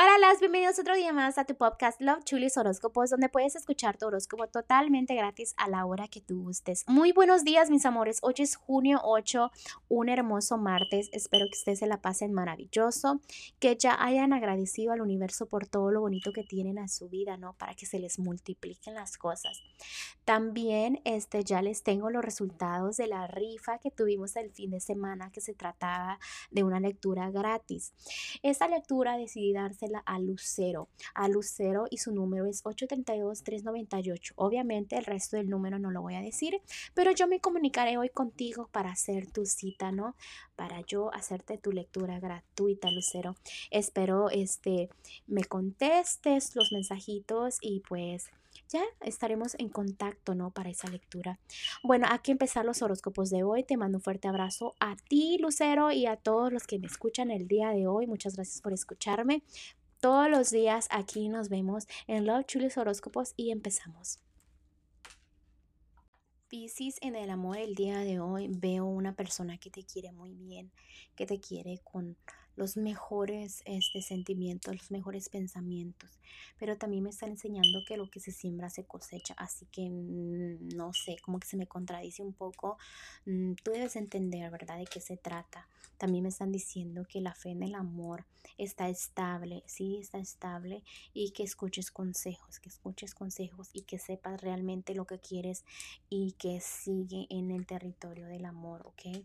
Hola, las bienvenidos otro día más a tu podcast Love Chulis Horóscopos, donde puedes escuchar tu horóscopo totalmente gratis a la hora que tú gustes. Muy buenos días, mis amores. Hoy es junio 8, un hermoso martes. Espero que ustedes se la pasen maravilloso, que ya hayan agradecido al universo por todo lo bonito que tienen a su vida, ¿no? Para que se les multipliquen las cosas. También este, ya les tengo los resultados de la rifa que tuvimos el fin de semana, que se trataba de una lectura gratis. Esta lectura decidí darse a Lucero, a Lucero y su número es 832-398. Obviamente el resto del número no lo voy a decir, pero yo me comunicaré hoy contigo para hacer tu cita, ¿no? Para yo hacerte tu lectura gratuita, Lucero. Espero este me contestes los mensajitos y pues ya estaremos en contacto, ¿no? Para esa lectura. Bueno, aquí empezar los horóscopos de hoy. Te mando un fuerte abrazo a ti, Lucero, y a todos los que me escuchan el día de hoy. Muchas gracias por escucharme. Todos los días aquí nos vemos en Love Chulis Horóscopos y empezamos. Piscis, en el amor el día de hoy veo una persona que te quiere muy bien, que te quiere con los mejores este, sentimientos, los mejores pensamientos. Pero también me están enseñando que lo que se siembra se cosecha. Así que mm, no sé, como que se me contradice un poco. Mm, tú debes entender, ¿verdad?, de qué se trata. También me están diciendo que la fe en el amor está estable, sí, está estable. Y que escuches consejos, que escuches consejos y que sepas realmente lo que quieres y que sigue en el territorio del amor, ¿ok?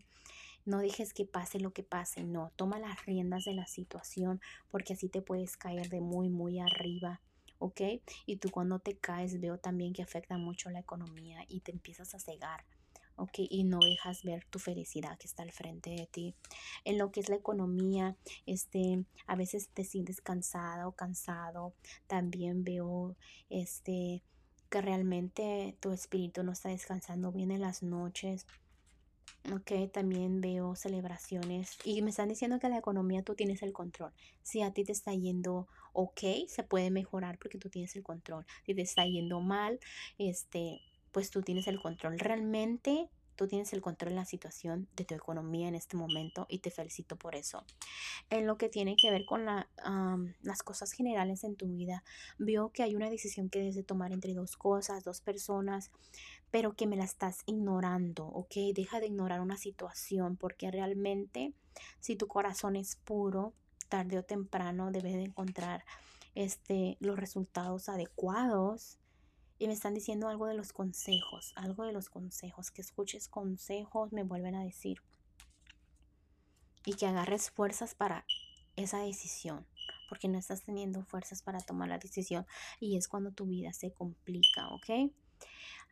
No dejes que pase lo que pase, no, toma las riendas de la situación porque así te puedes caer de muy, muy arriba. ¿ok? Y tú cuando te caes veo también que afecta mucho la economía y te empiezas a cegar. ¿ok? Y no dejas ver tu felicidad que está al frente de ti. En lo que es la economía, este, a veces te sientes cansada o cansado. También veo, este, que realmente tu espíritu no está descansando bien en las noches. Ok, también veo celebraciones y me están diciendo que la economía tú tienes el control. Si a ti te está yendo ok, se puede mejorar porque tú tienes el control. Si te está yendo mal, este, pues tú tienes el control. Realmente tú tienes el control en la situación de tu economía en este momento y te felicito por eso. En lo que tiene que ver con la, las cosas generales en tu vida, veo que hay una decisión que debes de tomar entre dos cosas, dos personas pero que me la estás ignorando, ¿ok? Deja de ignorar una situación porque realmente si tu corazón es puro, tarde o temprano debes de encontrar este, los resultados adecuados. Y me están diciendo algo de los consejos, algo de los consejos, que escuches consejos, me vuelven a decir. Y que agarres fuerzas para esa decisión, porque no estás teniendo fuerzas para tomar la decisión y es cuando tu vida se complica, ¿ok?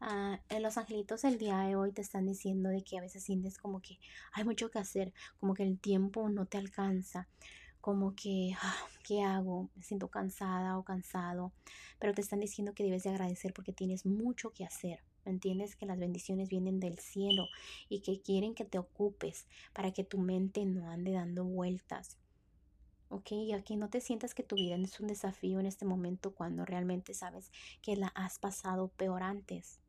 Ah, los angelitos el día de hoy te están diciendo de que a veces sientes como que hay mucho que hacer, como que el tiempo no te alcanza, como que, ah, ¿qué hago? Me siento cansada o cansado, pero te están diciendo que debes de agradecer porque tienes mucho que hacer. ¿Entiendes? Que las bendiciones vienen del cielo y que quieren que te ocupes para que tu mente no ande dando vueltas. ¿ok? Y aquí no te sientas que tu vida es un desafío en este momento cuando realmente sabes que la has pasado peor antes.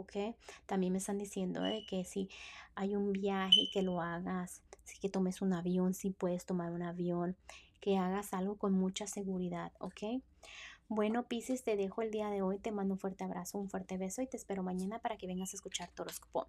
¿Ok? También me están diciendo de que si hay un viaje que lo hagas, si que tomes un avión, si puedes tomar un avión, que hagas algo con mucha seguridad, ¿ok? Bueno, Pisces, te dejo el día de hoy, te mando un fuerte abrazo, un fuerte beso y te espero mañana para que vengas a escuchar tu horóscopo.